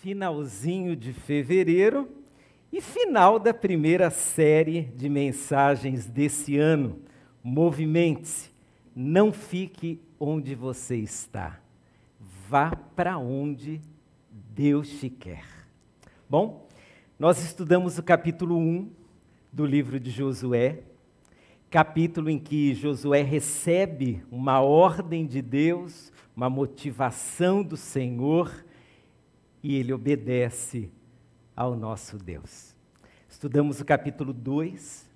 finalzinho de fevereiro e final da primeira série de mensagens desse ano. Movimente-se, não fique onde você está. Vá para onde Deus te quer. Bom, nós estudamos o capítulo 1 do livro de Josué, capítulo em que Josué recebe uma ordem de Deus, uma motivação do Senhor e ele obedece ao nosso Deus. Estudamos o capítulo 2,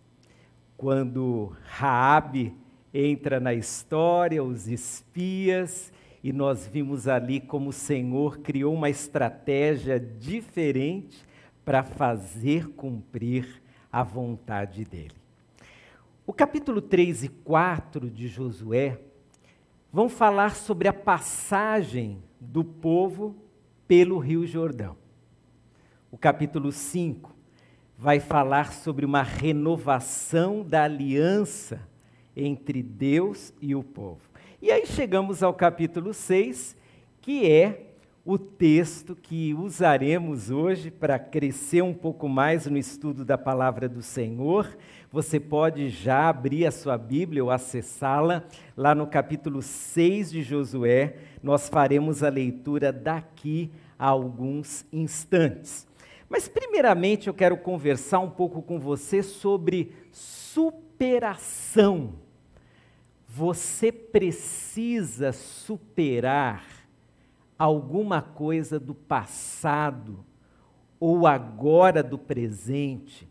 quando Raabe entra na história, os espias, e nós vimos ali como o Senhor criou uma estratégia diferente para fazer cumprir a vontade dele. O capítulo 3 e 4 de Josué vão falar sobre a passagem do povo pelo Rio Jordão. O capítulo 5 vai falar sobre uma renovação da aliança entre Deus e o povo. E aí chegamos ao capítulo 6, que é o texto que usaremos hoje para crescer um pouco mais no estudo da palavra do Senhor. Você pode já abrir a sua Bíblia ou acessá-la lá no capítulo 6 de Josué. Nós faremos a leitura daqui a alguns instantes. Mas, primeiramente, eu quero conversar um pouco com você sobre superação. Você precisa superar alguma coisa do passado ou agora do presente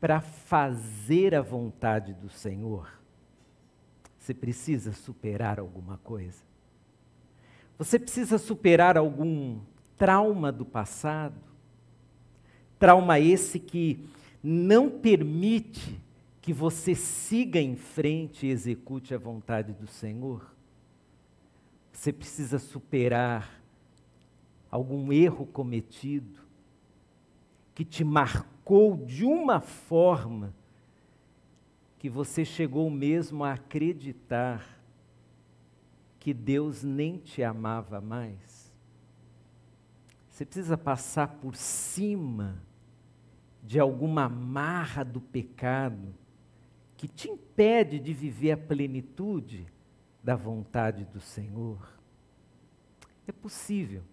para fazer a vontade do Senhor? Você precisa superar alguma coisa? Você precisa superar algum trauma do passado? Trauma esse que não permite que você siga em frente e execute a vontade do Senhor? Você precisa superar algum erro cometido que te marcou de uma forma que você chegou mesmo a acreditar que Deus nem te amava mais. Você precisa passar por cima de alguma marra do pecado que te impede de viver a plenitude da vontade do Senhor. É possível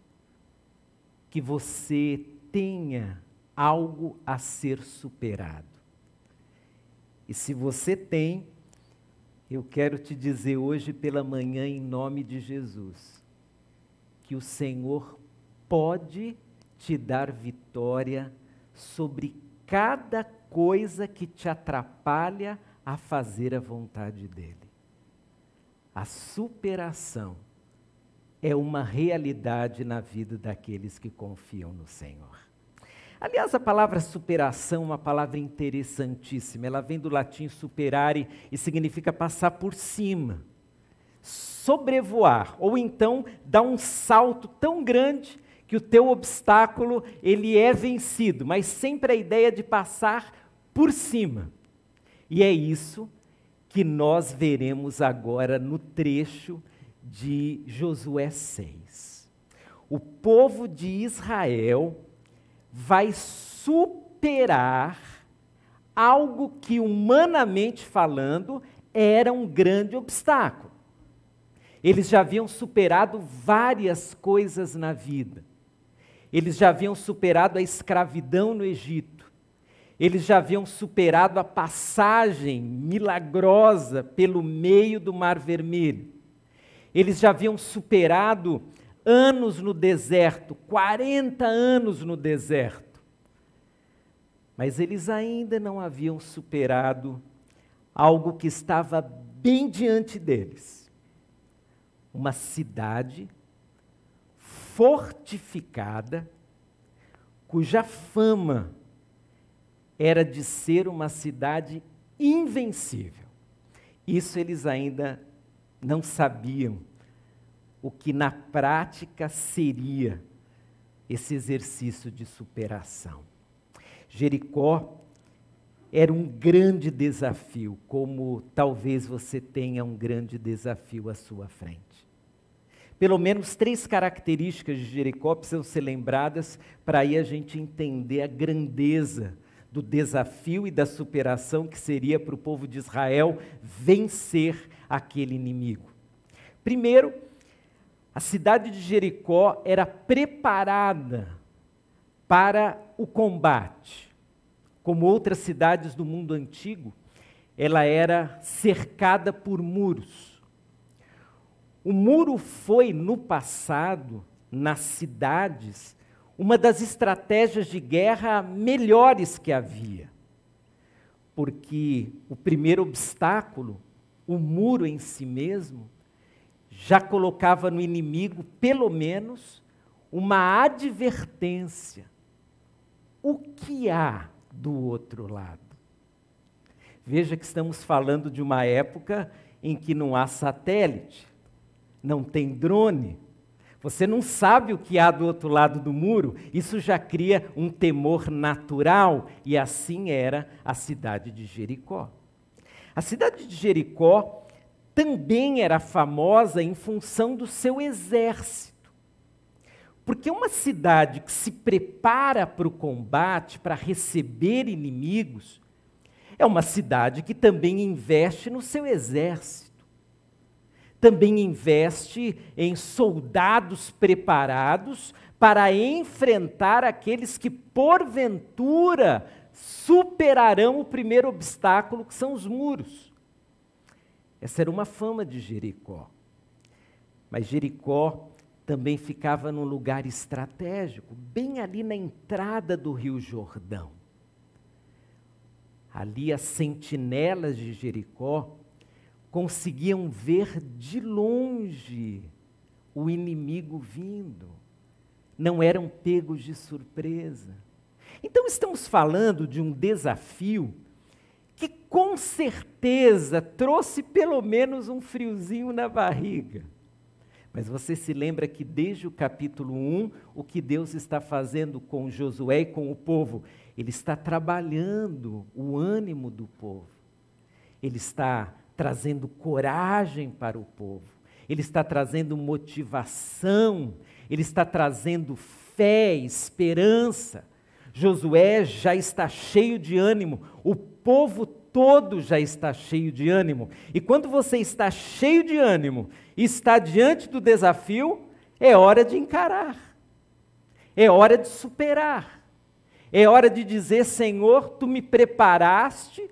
que você tenha algo a ser superado. E se você tem, eu quero te dizer hoje pela manhã, em nome de Jesus, que o Senhor pode te dar vitória sobre cada coisa que te atrapalha a fazer a vontade dEle. A superação é uma realidade na vida daqueles que confiam no Senhor. Aliás, a palavra superação é uma palavra interessantíssima. Ela vem do latim superare e significa passar por cima, sobrevoar, ou então dar um salto tão grande que o teu obstáculo ele é vencido, mas sempre a ideia de passar por cima. E é isso que nós veremos agora no trecho de Josué 6. O povo de Israel vai superar algo que, humanamente falando, era um grande obstáculo. Eles já haviam superado várias coisas na vida. Eles já haviam superado a escravidão no Egito eles já haviam superado a passagem milagrosa pelo meio do Mar Vermelho. Eles já haviam superado anos no deserto, 40 anos no deserto. Mas eles ainda não haviam superado algo que estava bem diante deles. Uma cidade fortificada, cuja fama era de ser uma cidade invencível. Isso eles ainda não sabiam o que na prática seria esse exercício de superação. Jericó era um grande desafio, como talvez você tenha um grande desafio à sua frente. Pelo menos três características de Jericó precisam ser lembradas para aí a gente entender a grandeza do desafio e da superação que seria para o povo de Israel vencer aquele inimigo. Primeiro, a cidade de Jericó era preparada para o combate. Como outras cidades do mundo antigo, ela era cercada por muros. O muro foi, no passado, nas cidades, uma das estratégias de guerra melhores que havia. Porque o primeiro obstáculo, o muro em si mesmo, já colocava no inimigo, pelo menos, uma advertência. O que há do outro lado? Veja que estamos falando de uma época em que não há satélite não tem drone, você não sabe o que há do outro lado do muro, isso já cria um temor natural, e assim era a cidade de Jericó. A cidade de Jericó também era famosa em função do seu exército. Porque uma cidade que se prepara para o combate, para receber inimigos, é uma cidade que também investe no seu exército também investe em soldados preparados para enfrentar aqueles que, porventura, superarão o primeiro obstáculo, que são os muros. Essa era uma fama de Jericó. Mas Jericó também ficava num lugar estratégico, bem ali na entrada do Rio Jordão. Ali as sentinelas de Jericó conseguiam ver de longe o inimigo vindo, não eram pegos de surpresa. Então, estamos falando de um desafio que com certeza trouxe pelo menos um friozinho na barriga. Mas você se lembra que desde o capítulo 1, o que Deus está fazendo com Josué e com o povo? Ele está trabalhando o ânimo do povo. Ele está trazendo coragem para o povo, ele está trazendo motivação, ele está trazendo fé, esperança. Josué já está cheio de ânimo, o povo todo já está cheio de ânimo. E quando você está cheio de ânimo e está diante do desafio, é hora de encarar, é hora de superar, é hora de dizer: Senhor, tu me preparaste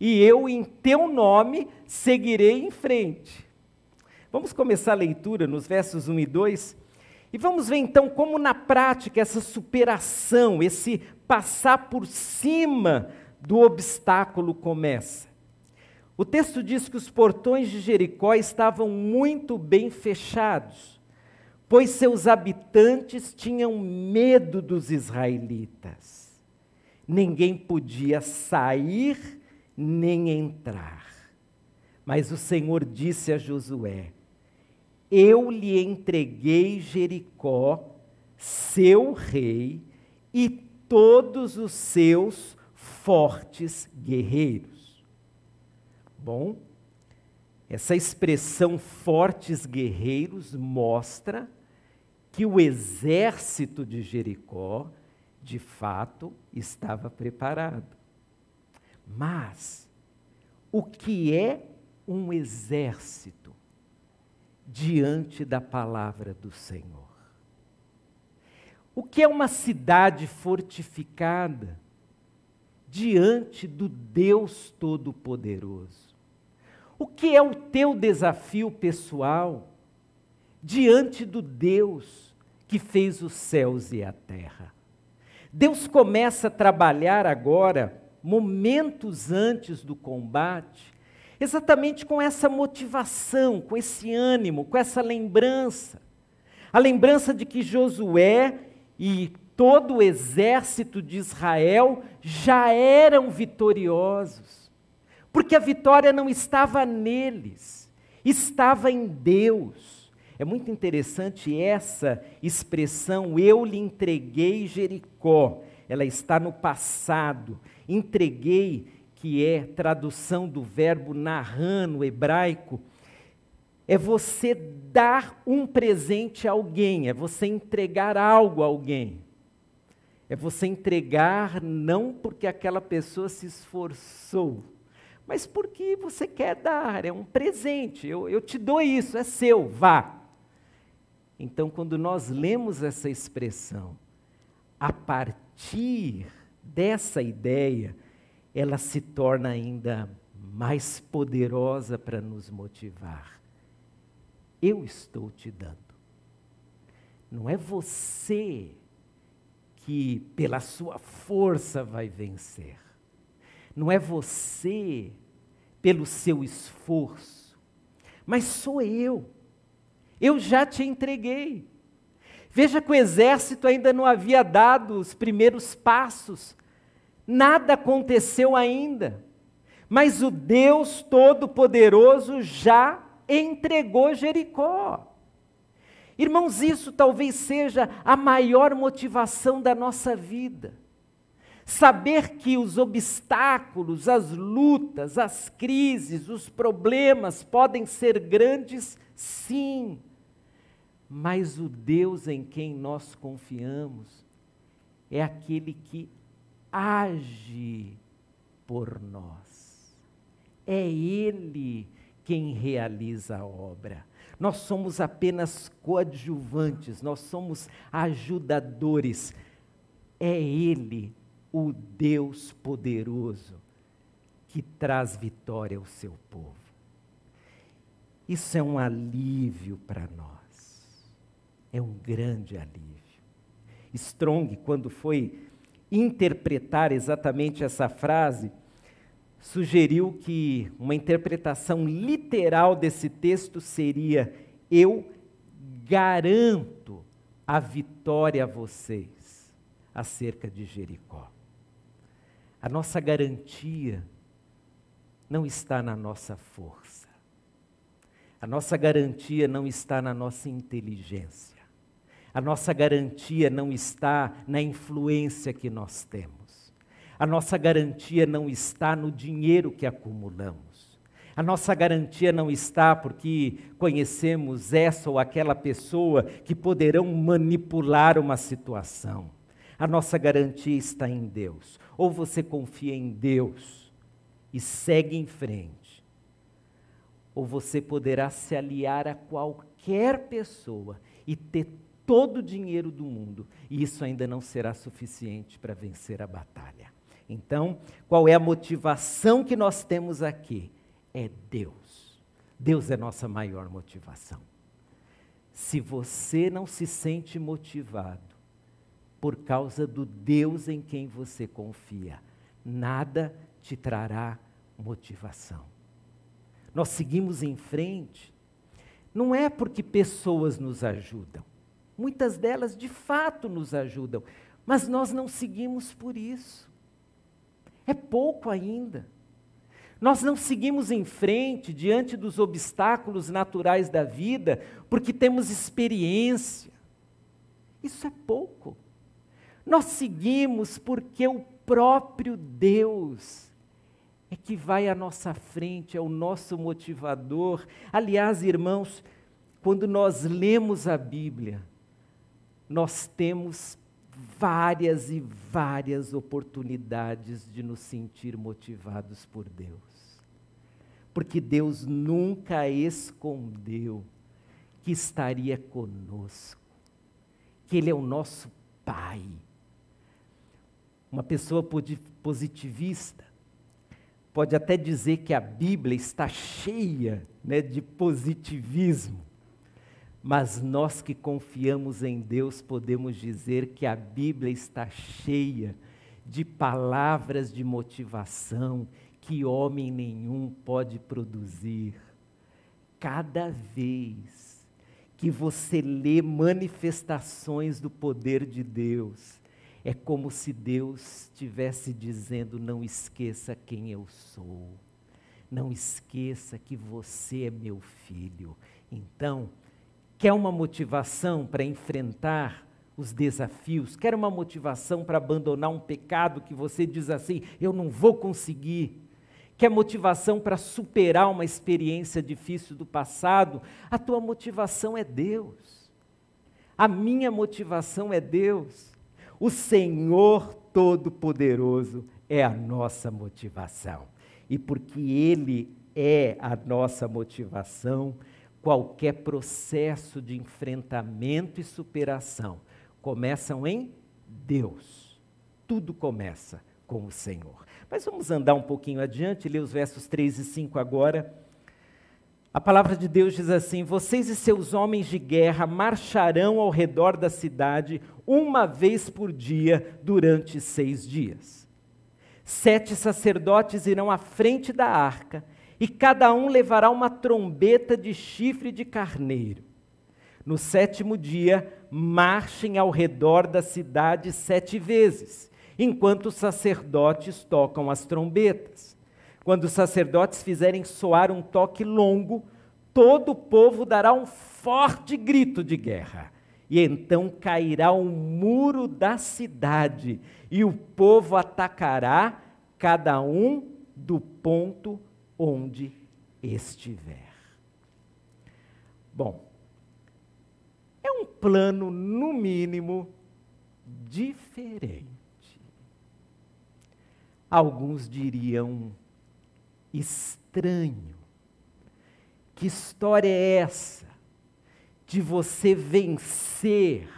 e eu, em teu nome, seguirei em frente. Vamos começar a leitura nos versos 1 e 2 e vamos ver então como na prática essa superação, esse passar por cima do obstáculo começa. O texto diz que os portões de Jericó estavam muito bem fechados, pois seus habitantes tinham medo dos israelitas. Ninguém podia sair nem entrar. Mas o Senhor disse a Josué: Eu lhe entreguei Jericó, seu rei, e todos os seus fortes guerreiros. Bom, essa expressão fortes guerreiros mostra que o exército de Jericó, de fato, estava preparado. Mas, o que é um exército diante da palavra do Senhor? O que é uma cidade fortificada diante do Deus Todo-Poderoso? O que é o teu desafio pessoal diante do Deus que fez os céus e a terra? Deus começa a trabalhar agora momentos antes do combate, exatamente com essa motivação, com esse ânimo, com essa lembrança. A lembrança de que Josué e todo o exército de Israel já eram vitoriosos, porque a vitória não estava neles, estava em Deus. É muito interessante essa expressão, eu lhe entreguei Jericó. Ela está no passado entreguei, que é tradução do verbo narran no hebraico, é você dar um presente a alguém, é você entregar algo a alguém. É você entregar não porque aquela pessoa se esforçou, mas porque você quer dar, é um presente. Eu, eu te dou isso, é seu, vá. Então, quando nós lemos essa expressão, a partir dessa ideia, ela se torna ainda mais poderosa para nos motivar eu estou te dando. Não é você que, pela sua força, vai vencer. Não é você pelo seu esforço. Mas sou eu. Eu já te entreguei. Veja que o exército ainda não havia dado os primeiros passos. Nada aconteceu ainda. Mas o Deus Todo-Poderoso já entregou Jericó. Irmãos, isso talvez seja a maior motivação da nossa vida. Saber que os obstáculos, as lutas, as crises, os problemas podem ser grandes, sim, mas o Deus em quem nós confiamos é aquele que age por nós. É Ele quem realiza a obra. Nós somos apenas coadjuvantes, nós somos ajudadores. É Ele, o Deus poderoso, que traz vitória ao seu povo. Isso é um alívio para nós. É um grande alívio. Strong, quando foi interpretar exatamente essa frase, sugeriu que uma interpretação literal desse texto seria: Eu garanto a vitória a vocês acerca de Jericó. A nossa garantia não está na nossa força. A nossa garantia não está na nossa inteligência. A nossa garantia não está na influência que nós temos. A nossa garantia não está no dinheiro que acumulamos. A nossa garantia não está porque conhecemos essa ou aquela pessoa que poderão manipular uma situação. A nossa garantia está em Deus. Ou você confia em Deus e segue em frente, ou você poderá se aliar a qualquer pessoa e ter todo o dinheiro do mundo, e isso ainda não será suficiente para vencer a batalha. Então, qual é a motivação que nós temos aqui? É Deus. Deus é nossa maior motivação. Se você não se sente motivado por causa do Deus em quem você confia, nada te trará motivação. Nós seguimos em frente, não é porque pessoas nos ajudam, muitas delas de fato nos ajudam, mas nós não seguimos por isso. É pouco ainda. Nós não seguimos em frente diante dos obstáculos naturais da vida porque temos experiência. Isso é pouco. Nós seguimos porque o próprio Deus é que vai à nossa frente, é o nosso motivador. Aliás, irmãos, quando nós lemos a Bíblia, nós temos várias e várias oportunidades de nos sentir motivados por Deus. Porque Deus nunca escondeu que estaria conosco, que Ele é o nosso Pai. Uma pessoa positivista pode até dizer que a Bíblia está cheia né, de positivismo. Mas nós que confiamos em Deus podemos dizer que a Bíblia está cheia de palavras de motivação que homem nenhum pode produzir. Cada vez que você lê manifestações do poder de Deus, é como se Deus estivesse dizendo: não esqueça quem eu sou, não esqueça que você é meu filho. Então, quer uma motivação para enfrentar os desafios, quer uma motivação para abandonar um pecado que você diz assim: eu não vou conseguir, quer motivação para superar uma experiência difícil do passado, a tua motivação é Deus. A minha motivação é Deus. O Senhor Todo-Poderoso é a nossa motivação. E porque Ele é a nossa motivação, qualquer processo de enfrentamento e superação começam em Deus. Tudo começa com o Senhor. Mas vamos andar um pouquinho adiante, ler os versos 3 e 5 agora. A palavra de Deus diz assim: Vocês e seus homens de guerra marcharão ao redor da cidade uma vez por dia durante seis dias. Sete sacerdotes irão à frente da arca, e cada um levará uma trombeta de chifre de carneiro. No sétimo dia, marchem ao redor da cidade sete vezes enquanto os sacerdotes tocam as trombetas. Quando os sacerdotes fizerem soar um toque longo, todo o povo dará um forte grito de guerra. E então cairá o um muro da cidade, e o povo atacará cada um do ponto onde estiver. Bom, é um plano, no mínimo, diferente. Alguns diriam estranho. Que história é essa de você vencer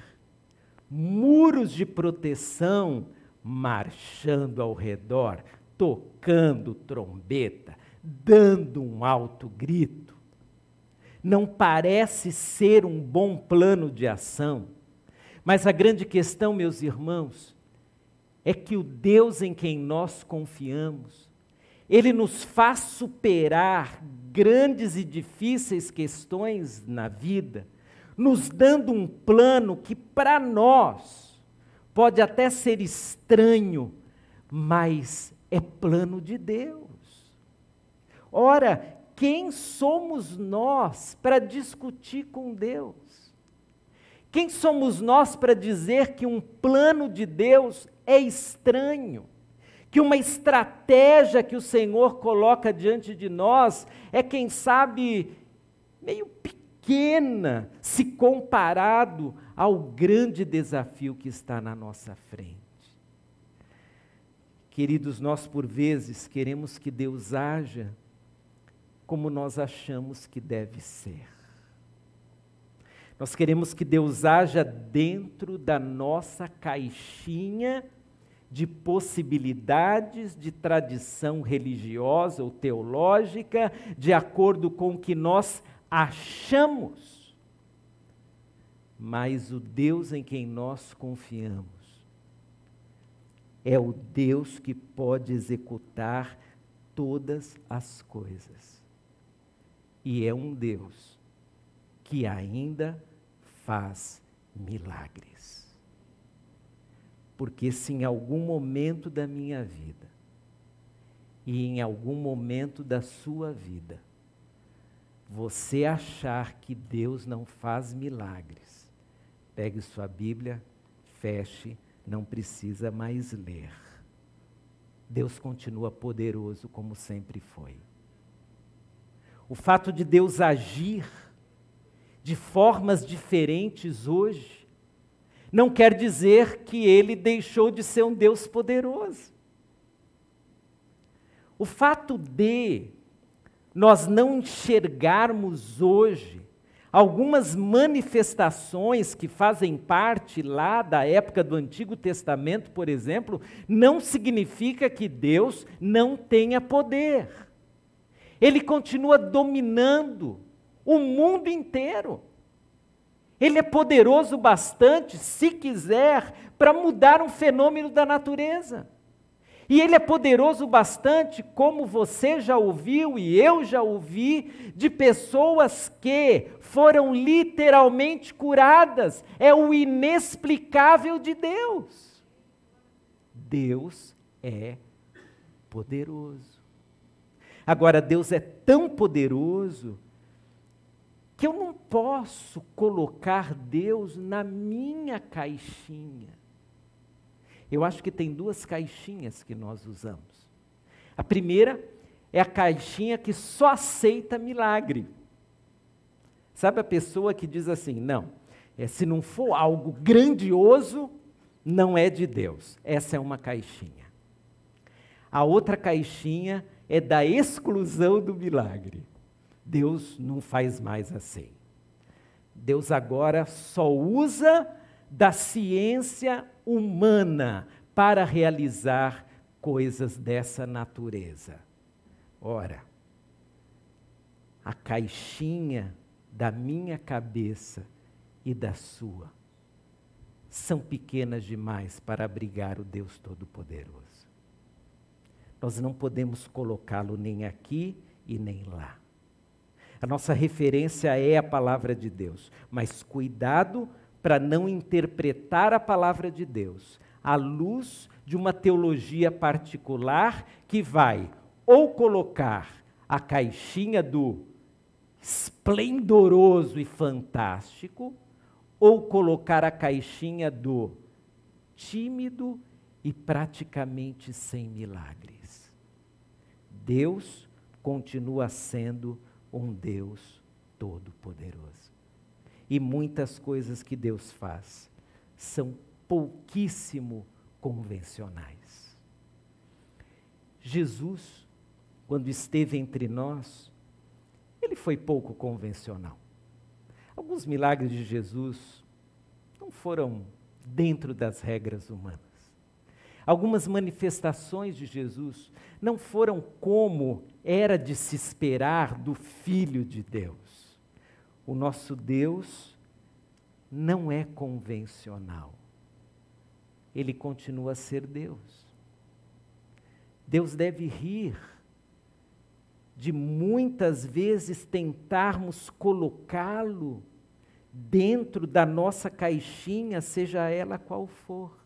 muros de proteção marchando ao redor, tocando trombeta, dando um alto grito? Não parece ser um bom plano de ação. Mas a grande questão, meus irmãos, é que o Deus em quem nós confiamos, ele nos faz superar grandes e difíceis questões na vida, nos dando um plano que para nós pode até ser estranho, mas é plano de Deus. Ora, quem somos nós para discutir com Deus? Quem somos nós para dizer que um plano de Deus é estranho, que uma estratégia que o Senhor coloca diante de nós é, quem sabe, meio pequena se comparado ao grande desafio que está na nossa frente. Queridos, nós por vezes queremos que Deus haja como nós achamos que deve ser. Nós queremos que Deus haja dentro da nossa caixinha de possibilidades de tradição religiosa ou teológica, de acordo com o que nós achamos. Mas o Deus em quem nós confiamos é o Deus que pode executar todas as coisas. E é um Deus que ainda faz milagres. Porque se em algum momento da minha vida e em algum momento da sua vida você achar que Deus não faz milagres, pegue sua Bíblia, feche, não precisa mais ler. Deus continua poderoso como sempre foi. O fato de Deus agir de formas diferentes hoje não quer dizer que ele deixou de ser um Deus poderoso. O fato de nós não enxergarmos hoje algumas manifestações que fazem parte lá da época do Antigo Testamento, por exemplo, não significa que Deus não tenha poder. Ele continua dominando o mundo inteiro. Ele é poderoso bastante, se quiser, para mudar um fenômeno da natureza. E ele é poderoso bastante, como você já ouviu e eu já ouvi, de pessoas que foram literalmente curadas. É o inexplicável de Deus. Deus é poderoso. Agora, Deus é tão poderoso que eu não posso colocar Deus na minha caixinha. Eu acho que tem duas caixinhas que nós usamos. A primeira é a caixinha que só aceita milagre. Sabe a pessoa que diz assim: não, é, se não for algo grandioso, não é de Deus. Essa é uma caixinha. A outra caixinha é da exclusão do milagre. Deus não faz mais assim. Deus agora só usa da ciência humana para realizar coisas dessa natureza. Ora, a caixinha da minha cabeça e da sua são pequenas demais para abrigar o Deus Todo-Poderoso. Nós não podemos colocá-lo nem aqui e nem lá. A nossa referência é a palavra de Deus, mas cuidado para não interpretar a palavra de Deus à luz de uma teologia particular que vai ou colocar a caixinha do esplendoroso e fantástico, ou colocar a caixinha do tímido e praticamente sem milagres. Deus continua sendo um Deus todo-poderoso. E muitas coisas que Deus faz são pouquíssimo convencionais. Jesus quando esteve entre nós, ele foi pouco convencional. Alguns milagres de Jesus não foram dentro das regras humanas. Algumas manifestações de Jesus não foram como era de se esperar do Filho de Deus. O nosso Deus não é convencional. Ele continua a ser Deus. Deus deve rir de muitas vezes tentarmos colocá-lo dentro da nossa caixinha, seja ela qual for.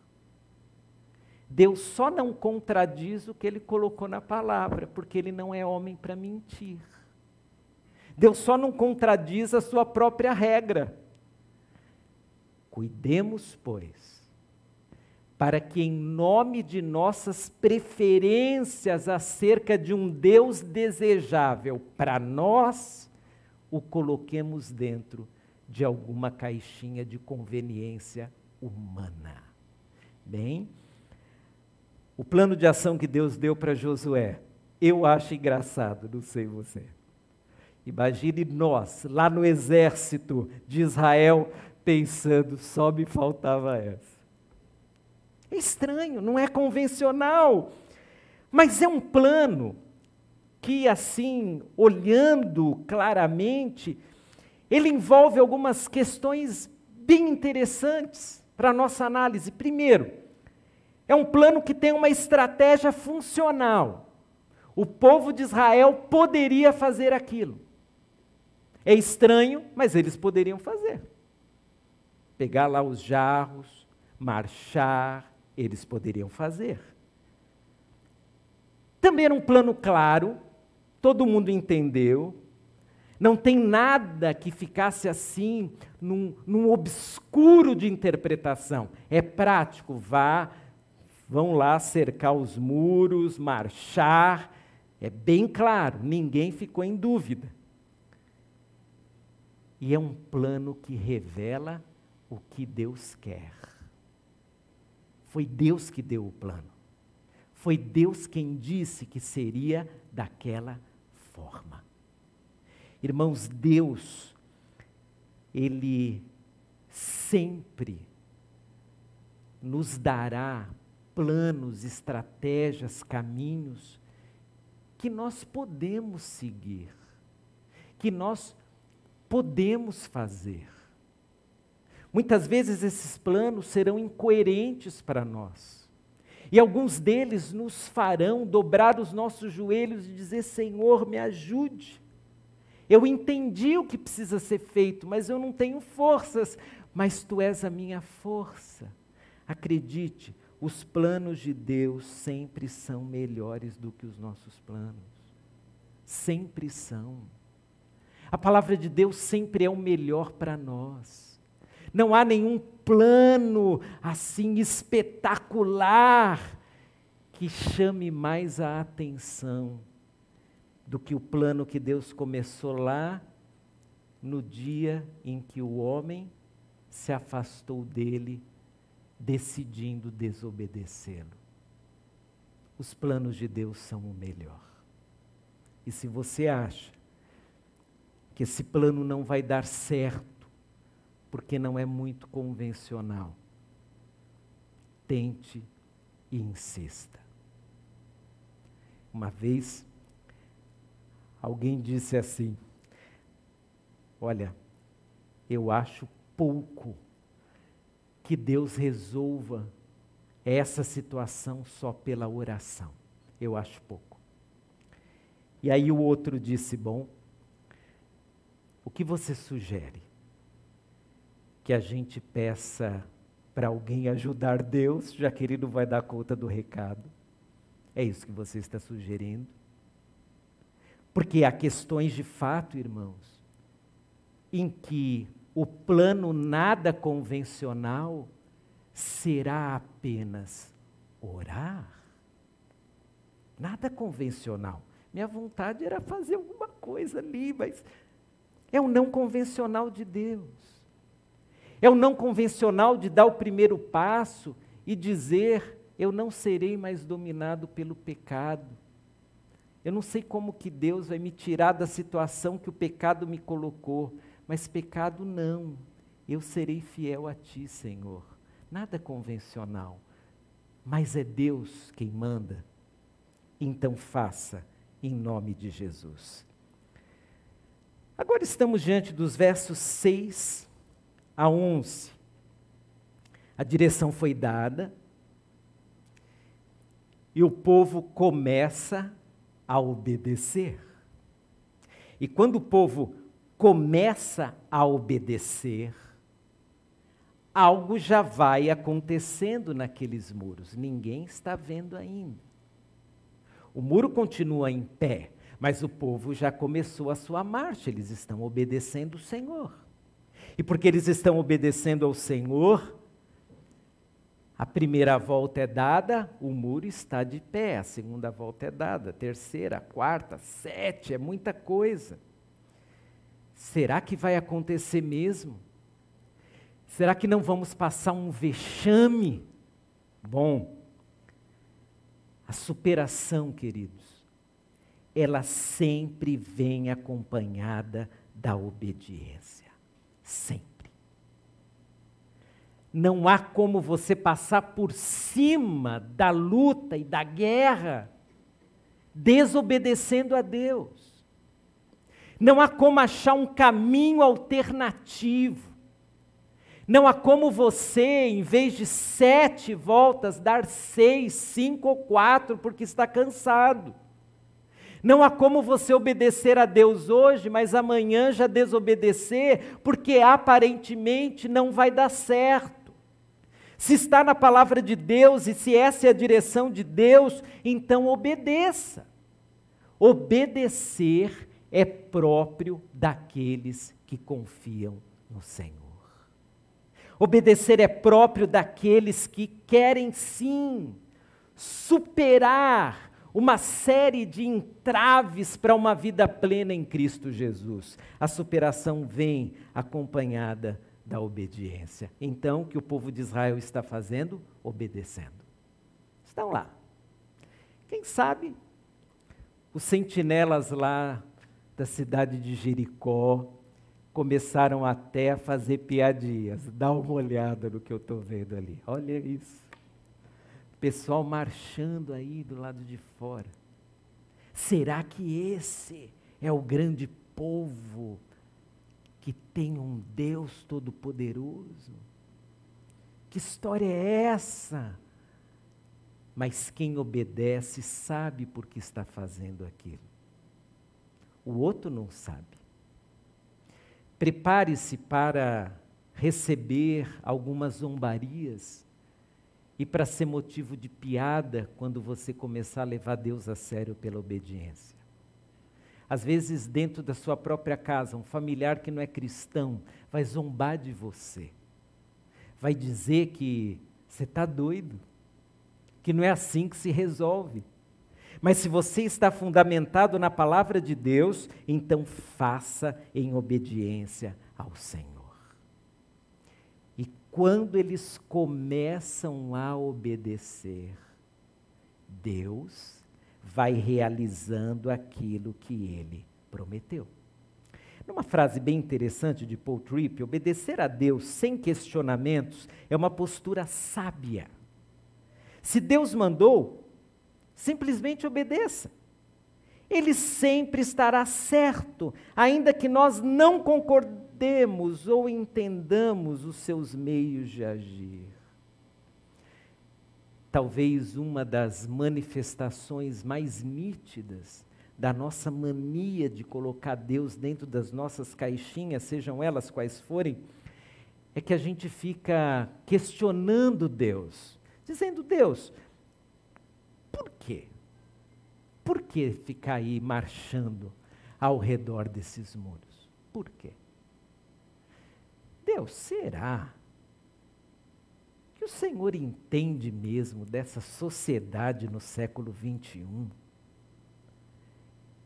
Deus só não contradiz o que ele colocou na palavra, porque ele não é homem para mentir. Deus só não contradiz a sua própria regra. Cuidemos, pois, para que, em nome de nossas preferências acerca de um Deus desejável para nós, o coloquemos dentro de alguma caixinha de conveniência humana. Bem, o plano de ação que Deus deu para Josué, eu acho engraçado, não sei você. Imagine nós, lá no exército de Israel, pensando, só me faltava essa. É estranho, não é convencional, mas é um plano que, assim, olhando claramente, ele envolve algumas questões bem interessantes para a nossa análise. Primeiro, é um plano que tem uma estratégia funcional. O povo de Israel poderia fazer aquilo. É estranho, mas eles poderiam fazer. Pegar lá os jarros, marchar, eles poderiam fazer. Também era um plano claro, todo mundo entendeu, não tem nada que ficasse assim, num, num obscuro de interpretação. É prático, vá, vão lá cercar os muros, marchar. É bem claro, ninguém ficou em dúvida. E é um plano que revela o que Deus quer. Foi Deus que deu o plano. Foi Deus quem disse que seria daquela forma. Irmãos, Deus, Ele sempre nos dará planos, estratégias, caminhos que nós podemos seguir, que nós podemos fazer. Muitas vezes esses planos serão incoerentes para nós. E alguns deles nos farão dobrar os nossos joelhos e dizer: Senhor, me ajude. Eu entendi o que precisa ser feito, mas eu não tenho forças, mas tu és a minha força. Acredite, os planos de Deus sempre são melhores do que os nossos planos. Sempre são. A palavra de Deus sempre é o melhor para nós não há nenhum plano assim espetacular que chame mais a atenção do que o plano que Deus começou lá no dia em que o homem se afastou dele, decidindo desobedecê-lo. Os planos de Deus são o melhor. E se você acha que esse plano não vai dar certo, porque não é muito convencional, tente e insista. Uma vez, alguém disse assim: Olha, eu acho pouco que Deus resolva essa situação só pela oração. Eu acho pouco. E aí o outro disse: Bom, o que você sugere? Que a gente peça para alguém ajudar Deus, já que ele não vai dar conta do recado. É isso que você está sugerindo? Porque há questões de fato, irmãos, em que o plano nada convencional será apenas orar. Nada convencional. Minha vontade era fazer alguma coisa ali, mas é o não convencional de Deus. É o não convencional de dar o primeiro passo e dizer: eu não serei mais dominado pelo pecado. Eu não sei como que Deus vai me tirar da situação que o pecado me colocou, mas pecado não. Eu serei fiel a ti, Senhor. Nada convencional, mas é Deus quem manda. Então faça em nome de Jesus. Agora estamos diante dos versos 6 a 11. A direção foi dada e o povo começa a obedecer. E quando o povo começa a obedecer, algo já vai acontecendo naqueles muros. Ninguém está vendo ainda. O muro continua em pé, mas o povo já começou a sua marcha, eles estão obedecendo o Senhor. E porque eles estão obedecendo ao Senhor, a primeira volta é dada, o muro está de pé, a segunda volta é dada, a terceira, a quarta, a sete, é muita coisa. Será que vai acontecer mesmo? Será que não vamos passar um vexame? Bom, a superação, queridos, ela sempre vem acompanhada da obediência. Sempre. Não há como você passar por cima da luta e da guerra desobedecendo a Deus. Não há como achar um caminho alternativo. Não há como você, em vez de sete voltas, dar seis, cinco ou quatro, porque está cansado. Não há como você obedecer a Deus hoje, mas amanhã já desobedecer, porque aparentemente não vai dar certo. Se está na palavra de Deus e se essa é a direção de Deus, então obedeça. Obedecer é próprio daqueles que confiam no Senhor. Obedecer é próprio daqueles que querem sim superar uma série de entraves para uma vida plena em Cristo Jesus. A superação vem acompanhada da obediência. Então, o que o povo de Israel está fazendo? Obedecendo. Estão lá. Quem sabe os sentinelas lá da cidade de Jericó começaram até a fazer piadinhas. Dá uma olhada no que eu estou vendo ali. Olha isso. Pessoal marchando aí do lado de fora. Será que esse é o grande povo que tem um Deus todo-poderoso? Que história é essa? Mas quem obedece sabe por que está fazendo aquilo o outro não sabe. Prepare-se para receber algumas zombarias e para ser motivo de piada quando você começar a levar Deus a sério pela obediência. Às vezes, dentro da sua própria casa, um familiar que não é cristão vai zombar de você, vai dizer que você está doido, que não é assim que se resolve. Mas se você está fundamentado na palavra de Deus, então faça em obediência ao Senhor. E quando eles começam a obedecer, Deus vai realizando aquilo que ele prometeu. Numa frase bem interessante de Paul Tripp, obedecer a Deus sem questionamentos é uma postura sábia. Se Deus mandou, simplesmente obedeça. Ele sempre estará certo, ainda que nós não concordemos ou entendamos os seus meios de agir. Talvez uma das manifestações mais nítidas da nossa mania de colocar Deus dentro das nossas caixinhas, sejam elas quais forem, é que a gente fica questionando Deus, dizendo: Deus, por quê? Por que ficar aí marchando ao redor desses muros? Por quê? Deus, será que o Senhor entende mesmo dessa sociedade no século 21?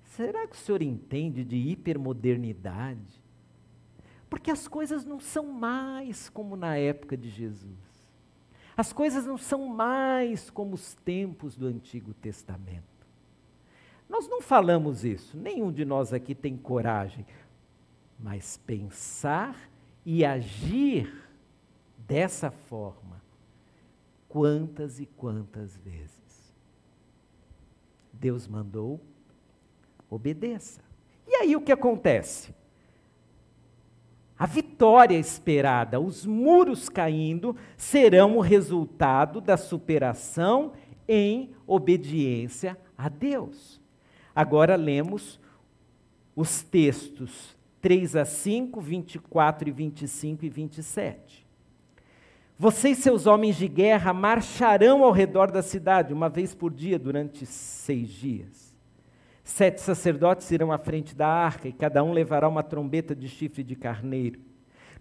Será que o senhor entende de hipermodernidade? Porque as coisas não são mais como na época de Jesus. As coisas não são mais como os tempos do Antigo Testamento. Nós não falamos isso, nenhum de nós aqui tem coragem, mas pensar e agir dessa forma, quantas e quantas vezes. Deus mandou obedeça. E aí o que acontece? A vitória esperada, os muros caindo, serão o resultado da superação em obediência a Deus. Agora lemos os textos 3 a 5, 24 e 25 e 27. Vocês, seus homens de guerra, marcharão ao redor da cidade uma vez por dia durante seis dias. Sete sacerdotes irão à frente da arca, e cada um levará uma trombeta de chifre de carneiro.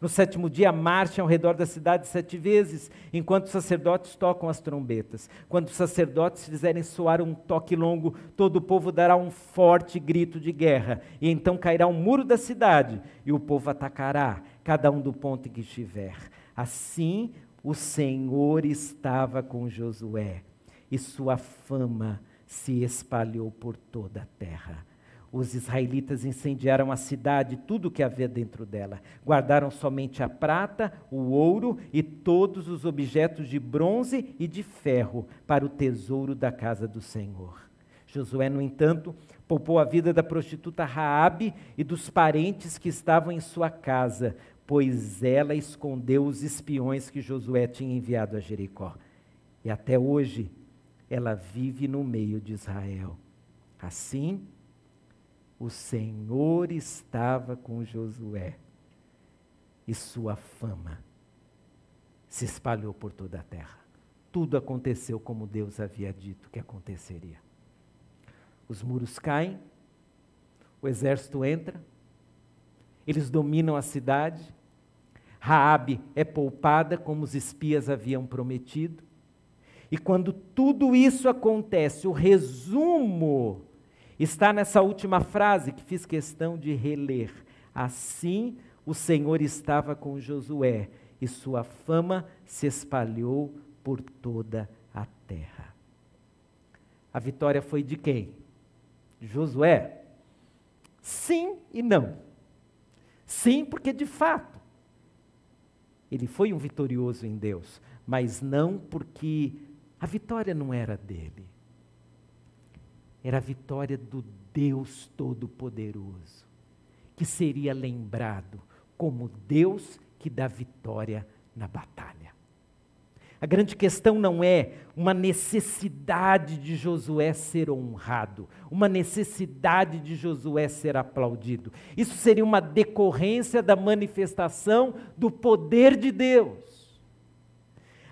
No sétimo dia, marchem ao redor da cidade sete vezes, enquanto os sacerdotes tocam as trombetas. Quando os sacerdotes fizerem soar um toque longo, todo o povo dará um forte grito de guerra, e então cairá um muro da cidade, e o povo atacará, cada um do ponto em que estiver. Assim, o Senhor estava com Josué, e sua fama se espalhou por toda a terra. Os israelitas incendiaram a cidade, tudo o que havia dentro dela. Guardaram somente a prata, o ouro e todos os objetos de bronze e de ferro para o tesouro da casa do Senhor. Josué, no entanto, poupou a vida da prostituta Raabe e dos parentes que estavam em sua casa, pois ela escondeu os espiões que Josué tinha enviado a Jericó. E até hoje ela vive no meio de Israel. Assim, o Senhor estava com Josué e sua fama se espalhou por toda a terra. Tudo aconteceu como Deus havia dito que aconteceria. Os muros caem, o exército entra, eles dominam a cidade, Raabe é poupada como os espias haviam prometido. E quando tudo isso acontece, o resumo está nessa última frase que fiz questão de reler. Assim o Senhor estava com Josué e sua fama se espalhou por toda a terra. A vitória foi de quem? Josué? Sim e não. Sim, porque de fato ele foi um vitorioso em Deus, mas não porque a vitória não era dele, era a vitória do Deus Todo-Poderoso, que seria lembrado como Deus que dá vitória na batalha. A grande questão não é uma necessidade de Josué ser honrado, uma necessidade de Josué ser aplaudido. Isso seria uma decorrência da manifestação do poder de Deus.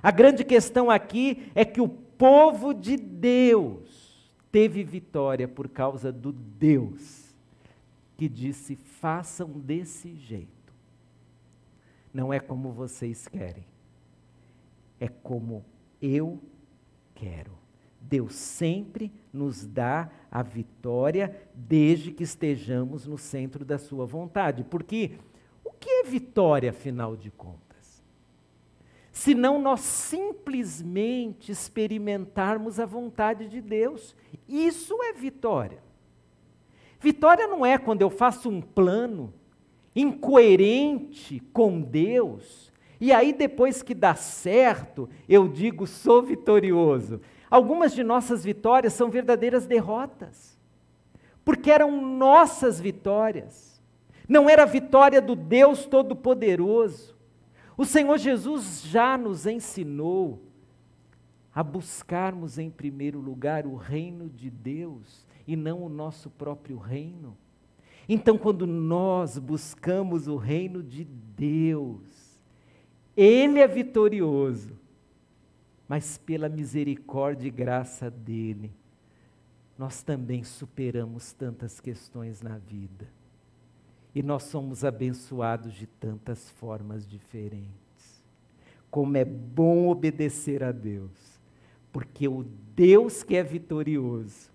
A grande questão aqui é que o povo de Deus teve vitória por causa do Deus que disse: façam desse jeito. Não é como vocês querem, é como eu quero. Deus sempre nos dá a vitória desde que estejamos no centro da Sua vontade. Porque o que é vitória, afinal de contas? Senão nós simplesmente experimentarmos a vontade de Deus. Isso é vitória. Vitória não é quando eu faço um plano incoerente com Deus, e aí depois que dá certo, eu digo sou vitorioso. Algumas de nossas vitórias são verdadeiras derrotas, porque eram nossas vitórias, não era a vitória do Deus Todo-Poderoso. O Senhor Jesus já nos ensinou a buscarmos em primeiro lugar o reino de Deus e não o nosso próprio reino. Então, quando nós buscamos o reino de Deus, Ele é vitorioso, mas pela misericórdia e graça dEle, nós também superamos tantas questões na vida. E nós somos abençoados de tantas formas diferentes. Como é bom obedecer a Deus, porque o Deus que é vitorioso,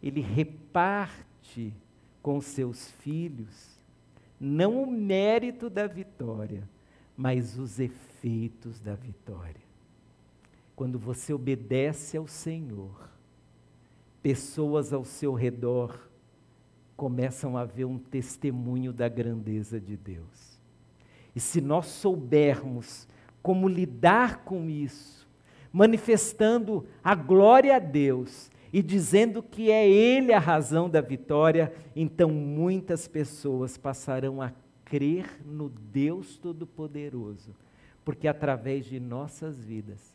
ele reparte com seus filhos não o mérito da vitória, mas os efeitos da vitória. Quando você obedece ao Senhor, pessoas ao seu redor começam a ver um testemunho da grandeza de Deus. E se nós soubermos como lidar com isso, manifestando a glória a Deus e dizendo que é Ele a razão da vitória, então muitas pessoas passarão a crer no Deus Todo-Poderoso, porque através de nossas vidas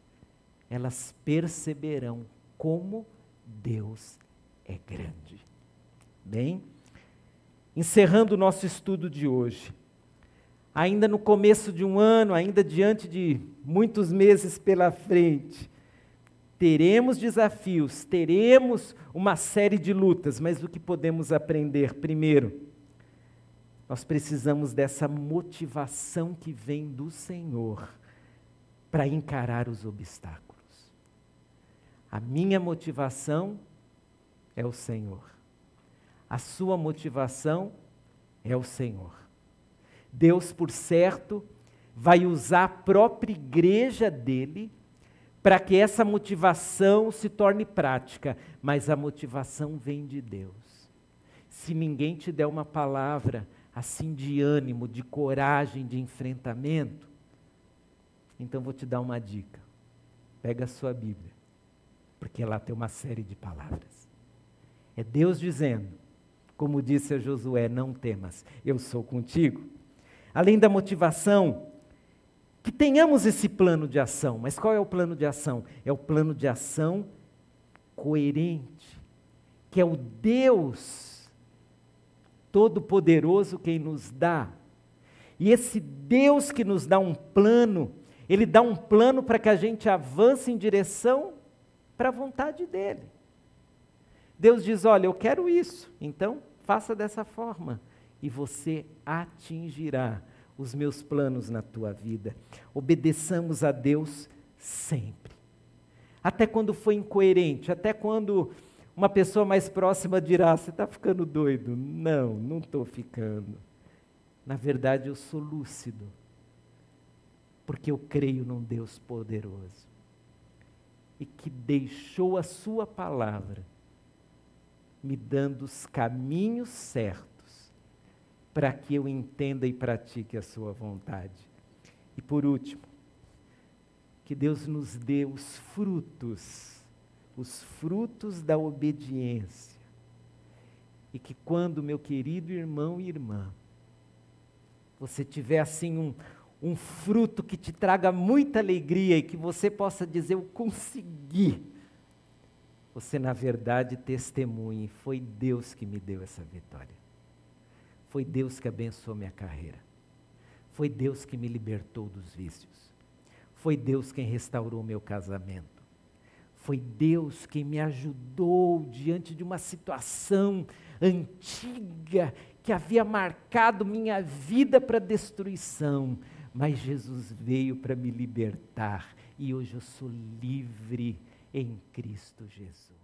elas perceberão como Deus é grande. Bem, encerrando o nosso estudo de hoje, ainda no começo de um ano, ainda diante de muitos meses pela frente, teremos desafios, teremos uma série de lutas, mas o que podemos aprender? Primeiro, nós precisamos dessa motivação que vem do Senhor para encarar os obstáculos. A minha motivação é o Senhor. A sua motivação é o Senhor. Deus, por certo, vai usar a própria igreja dele para que essa motivação se torne prática, mas a motivação vem de Deus. Se ninguém te der uma palavra assim de ânimo, de coragem, de enfrentamento, então vou te dar uma dica. Pega a sua Bíblia, porque lá tem uma série de palavras. É Deus dizendo, como disse a Josué: Não temas, eu sou contigo. Além da motivação, que tenhamos esse plano de ação. Mas qual é o plano de ação? É o plano de ação coerente, que é o Deus Todo-Poderoso quem nos dá. E esse Deus que nos dá um plano, ele dá um plano para que a gente avance em direção para a vontade dele. Deus diz: Olha, eu quero isso, então faça dessa forma, e você atingirá os meus planos na tua vida. Obedeçamos a Deus sempre. Até quando foi incoerente, até quando uma pessoa mais próxima dirá: Você está ficando doido? Não, não estou ficando. Na verdade, eu sou lúcido, porque eu creio num Deus poderoso e que deixou a Sua palavra me dando os caminhos certos para que eu entenda e pratique a Sua vontade. E por último, que Deus nos dê os frutos, os frutos da obediência. E que quando, meu querido irmão e irmã, você tiver assim um, um fruto que te traga muita alegria e que você possa dizer: Eu consegui. Você, na verdade, testemunhe: foi Deus que me deu essa vitória. Foi Deus que abençoou minha carreira. Foi Deus que me libertou dos vícios. Foi Deus quem restaurou meu casamento. Foi Deus quem me ajudou diante de uma situação antiga que havia marcado minha vida para destruição. Mas Jesus veio para me libertar e hoje eu sou livre em Cristo Jesus.